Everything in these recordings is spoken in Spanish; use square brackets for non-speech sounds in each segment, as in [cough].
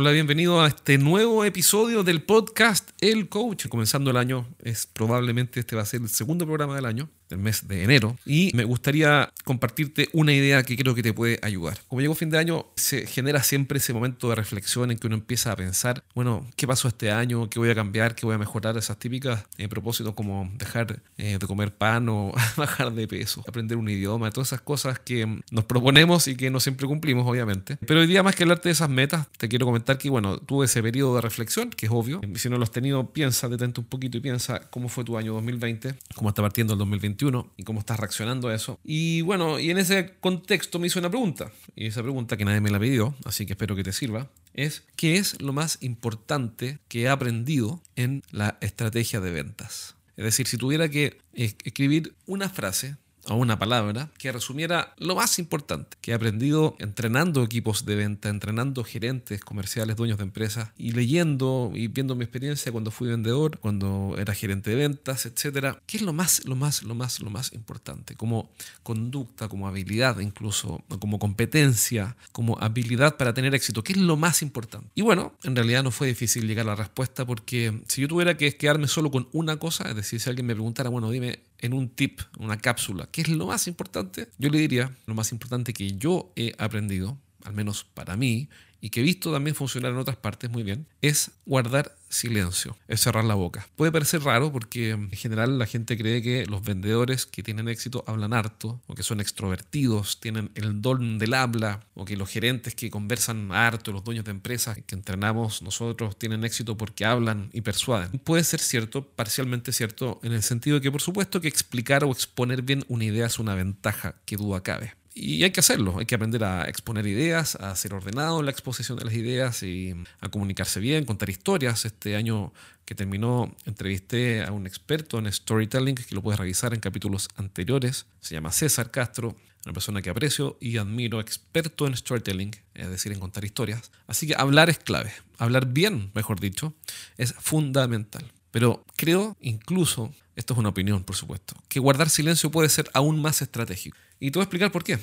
Hola, bienvenido a este nuevo episodio del podcast El Coach. Comenzando el año, es probablemente este va a ser el segundo programa del año del mes de enero y me gustaría compartirte una idea que creo que te puede ayudar. Como llegó fin de año, se genera siempre ese momento de reflexión en que uno empieza a pensar, bueno, ¿qué pasó este año? ¿Qué voy a cambiar? ¿Qué voy a mejorar? Esas típicas eh, propósitos como dejar eh, de comer pan o [laughs] bajar de peso, aprender un idioma, todas esas cosas que nos proponemos y que no siempre cumplimos, obviamente. Pero hoy día, más que hablarte de esas metas, te quiero comentar que, bueno, tuve ese periodo de reflexión, que es obvio. Si no lo has tenido, piensa, detente un poquito y piensa cómo fue tu año 2020, cómo está partiendo el 2021 y cómo estás reaccionando a eso. Y bueno, y en ese contexto me hizo una pregunta, y esa pregunta que nadie me la pidió, así que espero que te sirva, es ¿qué es lo más importante que he aprendido en la estrategia de ventas? Es decir, si tuviera que escribir una frase o una palabra que resumiera lo más importante que he aprendido entrenando equipos de venta, entrenando gerentes comerciales, dueños de empresas y leyendo y viendo mi experiencia cuando fui vendedor, cuando era gerente de ventas, etcétera. ¿Qué es lo más, lo más, lo más, lo más importante? Como conducta, como habilidad incluso, como competencia, como habilidad para tener éxito. ¿Qué es lo más importante? Y bueno, en realidad no fue difícil llegar a la respuesta porque si yo tuviera que quedarme solo con una cosa, es decir, si alguien me preguntara, bueno, dime en un tip, una cápsula, ¿qué es lo más importante? Yo le diría, lo más importante que yo he aprendido, al menos para mí, y que he visto también funcionar en otras partes muy bien, es guardar silencio, es cerrar la boca. Puede parecer raro porque en general la gente cree que los vendedores que tienen éxito hablan harto, o que son extrovertidos, tienen el don del habla, o que los gerentes que conversan harto, los dueños de empresas que entrenamos nosotros tienen éxito porque hablan y persuaden. Puede ser cierto, parcialmente cierto, en el sentido de que por supuesto que explicar o exponer bien una idea es una ventaja que duda cabe. Y hay que hacerlo, hay que aprender a exponer ideas, a ser ordenado en la exposición de las ideas y a comunicarse bien, contar historias. Este año que terminó entrevisté a un experto en storytelling que lo puedes revisar en capítulos anteriores. Se llama César Castro, una persona que aprecio y admiro, experto en storytelling, es decir, en contar historias. Así que hablar es clave, hablar bien, mejor dicho, es fundamental. Pero creo incluso, esto es una opinión por supuesto, que guardar silencio puede ser aún más estratégico. Y te voy a explicar por qué.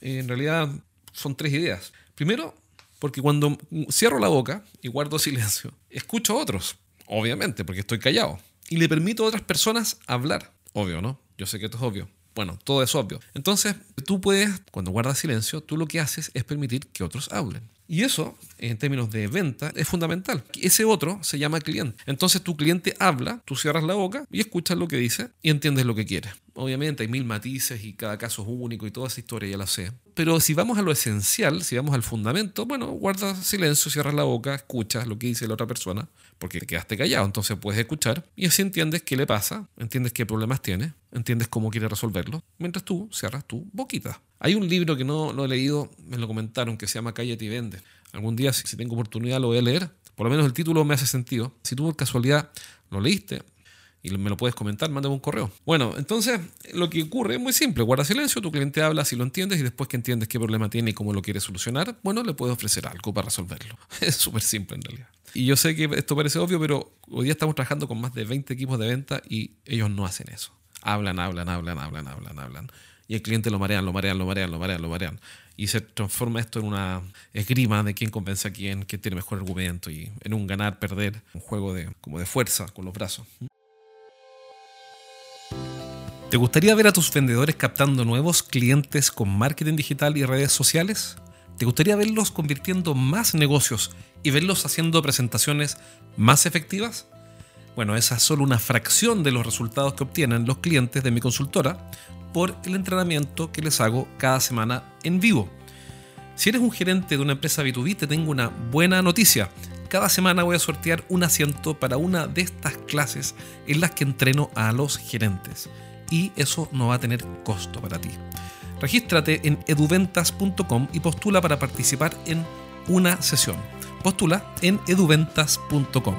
En realidad son tres ideas. Primero, porque cuando cierro la boca y guardo [laughs] silencio, escucho a otros, obviamente, porque estoy callado. Y le permito a otras personas hablar. Obvio, ¿no? Yo sé que esto es obvio. Bueno, todo es obvio. Entonces, tú puedes, cuando guardas silencio, tú lo que haces es permitir que otros hablen. Y eso, en términos de venta, es fundamental. Ese otro se llama cliente. Entonces tu cliente habla, tú cierras la boca y escuchas lo que dice y entiendes lo que quiere. Obviamente hay mil matices y cada caso es único y toda esa historia ya la sé. Pero si vamos a lo esencial, si vamos al fundamento, bueno, guarda silencio, cierras la boca, escuchas lo que dice la otra persona, porque te quedaste callado, entonces puedes escuchar y así entiendes qué le pasa, entiendes qué problemas tiene, entiendes cómo quiere resolverlo, mientras tú cierras tu boquita. Hay un libro que no lo he leído, me lo comentaron, que se llama Cállate y Vende. Algún día, si tengo oportunidad, lo voy a leer. Por lo menos el título me hace sentido. Si tú por casualidad lo leíste, y me lo puedes comentar, mándame un correo. Bueno, entonces lo que ocurre es muy simple. Guarda silencio, tu cliente habla si lo entiendes y después que entiendes qué problema tiene y cómo lo quiere solucionar, bueno, le puedes ofrecer algo para resolverlo. [laughs] Es súper simple en realidad. Y yo sé que esto parece obvio, pero hoy día estamos trabajando con más de 20 equipos de venta y ellos no hacen eso. Hablan, hablan, hablan, hablan, hablan, hablan. Y el cliente lo marean, lo marean, lo marean, lo marean, lo marean. Y se transforma esto en una esgrima de quién convence a quién, quién tiene mejor argumento y en un ganar, perder, un juego de, como de fuerza con los brazos. ¿Te gustaría ver a tus vendedores captando nuevos clientes con marketing digital y redes sociales? ¿Te gustaría verlos convirtiendo más negocios y verlos haciendo presentaciones más efectivas? Bueno, esa es solo una fracción de los resultados que obtienen los clientes de mi consultora por el entrenamiento que les hago cada semana en vivo. Si eres un gerente de una empresa B2B, te tengo una buena noticia. Cada semana voy a sortear un asiento para una de estas clases en las que entreno a los gerentes y eso no va a tener costo para ti. Regístrate en eduventas.com y postula para participar en una sesión. Postula en eduventas.com.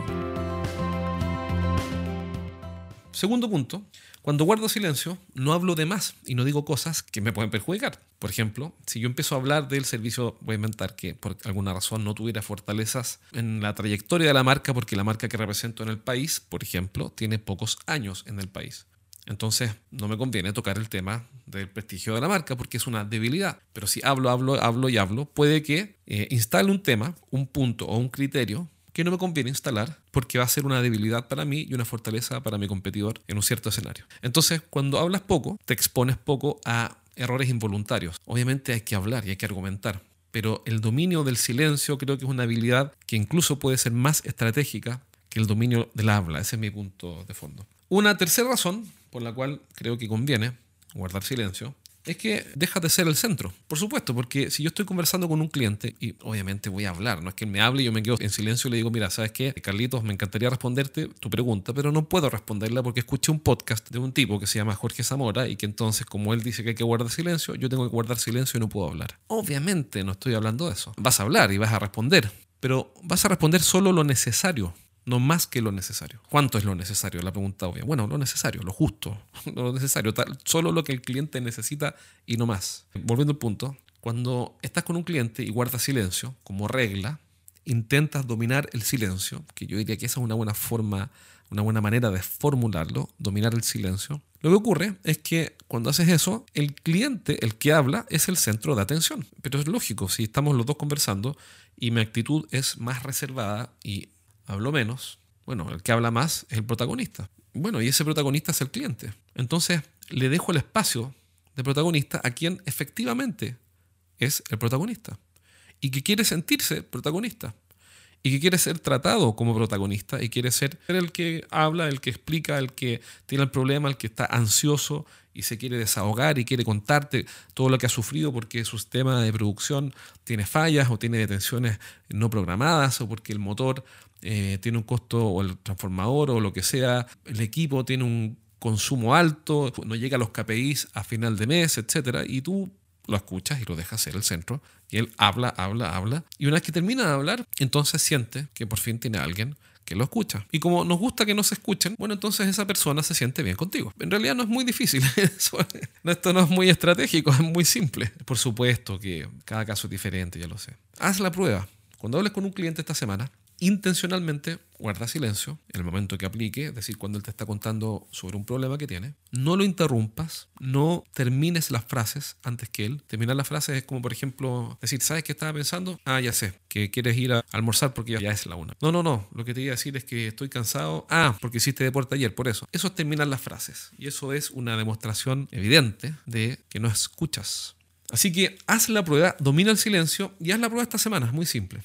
Segundo punto, cuando guardo silencio, no hablo de más y no digo cosas que me pueden perjudicar. Por ejemplo, si yo empiezo a hablar del servicio, voy a inventar que por alguna razón no tuviera fortalezas en la trayectoria de la marca, porque la marca que represento en el país, por ejemplo, tiene pocos años en el país Entonces no me conviene tocar el tema del prestigio de la marca porque es una debilidad. Pero si hablo, hablo, hablo y hablo, puede que eh, instale un tema, un punto o un criterio que no me conviene instalar porque va a ser una debilidad para mí y una fortaleza para mi competidor en un cierto escenario. Entonces, cuando hablas poco, te expones poco a errores involuntarios. Obviamente hay que hablar y hay que argumentar, pero el dominio del silencio creo que es una habilidad que incluso puede ser más estratégica que el dominio del habla. Ese es mi punto de fondo. Una tercera razón por la cual creo que conviene guardar silencio es que deja de ser el centro. Por supuesto, porque si yo estoy conversando con un cliente y obviamente voy a hablar, no es que me hable y yo me quedo en silencio y le digo, mira, ¿sabes qué? Carlitos, me encantaría responderte tu pregunta, pero no puedo responderla porque escuché un podcast de un tipo que se llama Jorge Zamora y que entonces, como él dice que hay que guardar silencio, yo tengo que guardar silencio y no puedo hablar. Obviamente no estoy hablando de eso. Vas a hablar y vas a responder, pero vas a responder solo lo necesario no más que lo necesario. ¿Cuánto es lo necesario? La pregunta obvia. Bueno, lo necesario, lo justo, [laughs] lo necesario, solo lo que el cliente necesita y no más. Volviendo al punto, cuando estás con un cliente y guardas silencio como regla, intentas dominar el silencio, que yo diría que esa es una buena forma, una buena manera de formularlo, dominar el silencio. Lo que ocurre es que cuando haces eso, el cliente, el que habla, es el centro de atención. Pero es lógico, si estamos los dos conversando y mi actitud es más reservada y hablo menos, bueno, el que habla más es el protagonista. Bueno, y ese protagonista es el cliente. Entonces, le dejo el espacio de protagonista a quien efectivamente es el protagonista y que quiere sentirse protagonista y que quiere ser tratado como protagonista y quiere ser el que habla, el que explica, el que tiene el problema, el que está ansioso y se quiere desahogar y quiere contarte todo lo que ha sufrido porque su sistema de producción tiene fallas o tiene detenciones no programadas o porque el motor eh, tiene un costo o el transformador o lo que sea, el equipo tiene un consumo alto, no llega a los KPIs a final de mes, etc. Y tú lo escuchas y lo dejas ser el centro. Y él habla, habla, habla. Y una vez que termina de hablar, entonces siente que por fin tiene alguien que lo escucha. Y como nos gusta que nos escuchen, bueno, entonces esa persona se siente bien contigo. En realidad no es muy difícil. [laughs] esto no es muy estratégico, es muy simple. Por supuesto que cada caso es diferente, ya lo sé. Haz la prueba. Cuando hables con un cliente esta semana, intencionalmente guarda silencio en el momento que aplique, es decir, cuando él te está contando sobre un problema que tiene. No lo interrumpas, no termines las frases antes que él. Terminar las frases es como, por ejemplo, decir, ¿sabes qué estaba pensando? Ah, ya sé, que quieres ir a almorzar porque ya es la una. No, no, no, lo que te iba a decir es que estoy cansado. Ah, porque hiciste deporte ayer, por eso. Eso es terminar las frases. Y eso es una demostración evidente de que no escuchas. Así que haz la prueba, domina el silencio y haz la prueba esta semana, es muy simple.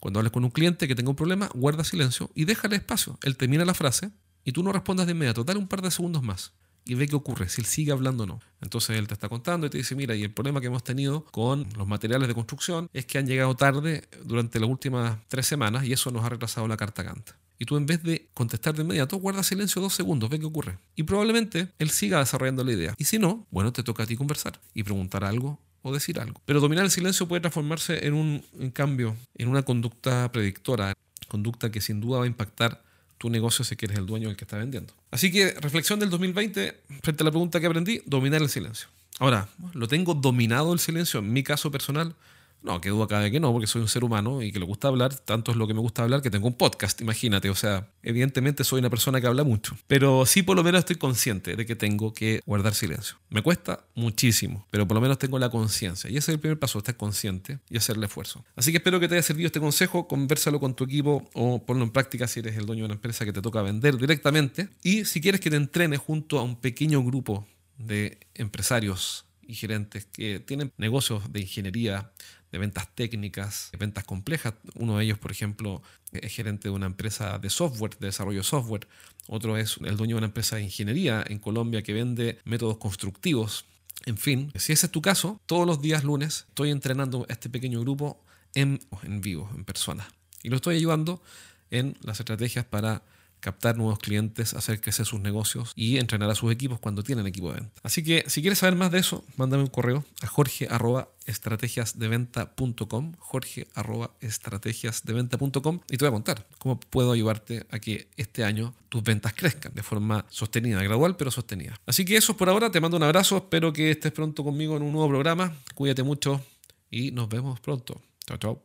Cuando hables con un cliente que tenga un problema, guarda silencio y déjale espacio. Él termina la frase y tú no respondas de inmediato. Dale un par de segundos más y ve qué ocurre, si él sigue hablando o no. Entonces él te está contando y te dice, mira, y el problema que hemos tenido con los materiales de construcción es que han llegado tarde durante las últimas tres semanas y eso nos ha retrasado la carta canta. Y tú en vez de contestar de inmediato, guarda silencio dos segundos, ve qué ocurre. Y probablemente él siga desarrollando la idea. Y si no, bueno, te toca a ti conversar y preguntar algo o decir algo. Pero dominar el silencio puede transformarse en un cambio, en una conducta predictora, conducta que sin duda va a impactar tu negocio si eres el dueño del que está vendiendo. Así que reflexión del 2020 frente a la pregunta que aprendí, dominar el silencio. Ahora, ¿lo tengo dominado el silencio? En mi caso personal, no, que duda cabe que no, porque soy un ser humano y que le gusta hablar. Tanto es lo que me gusta hablar que tengo un podcast, imagínate. O sea, evidentemente soy una persona que habla mucho. Pero sí, por lo menos estoy consciente de que tengo que guardar silencio. Me cuesta muchísimo, pero por lo menos tengo la conciencia. Y ese es el primer paso, estar consciente y hacerle esfuerzo. Así que espero que te haya servido este consejo. Conversalo con tu equipo o ponlo en práctica si eres el dueño de una empresa que te toca vender directamente. Y si quieres que te entrene junto a un pequeño grupo de empresarios y gerentes que tienen negocios de ingeniería, ventas técnicas, de ventas complejas. Uno de ellos, por ejemplo, es gerente de una empresa de software, de desarrollo de software. Otro es el dueño de una empresa de ingeniería en Colombia que vende métodos constructivos. En fin, si ese es tu caso, todos los días lunes estoy entrenando este pequeño grupo en, en vivo, en persona. Y lo estoy ayudando en las estrategias para captar nuevos clientes, hacer crecer sus negocios y entrenar a sus equipos cuando tienen equipo de venta. Así que si quieres saber más de eso, mándame un correo a jorge jorge y te voy a contar cómo puedo ayudarte a que este año tus ventas crezcan de forma sostenida, gradual pero sostenida. Así que eso es por ahora, te mando un abrazo, espero que estés pronto conmigo en un nuevo programa, cuídate mucho y nos vemos pronto. Chao, chao.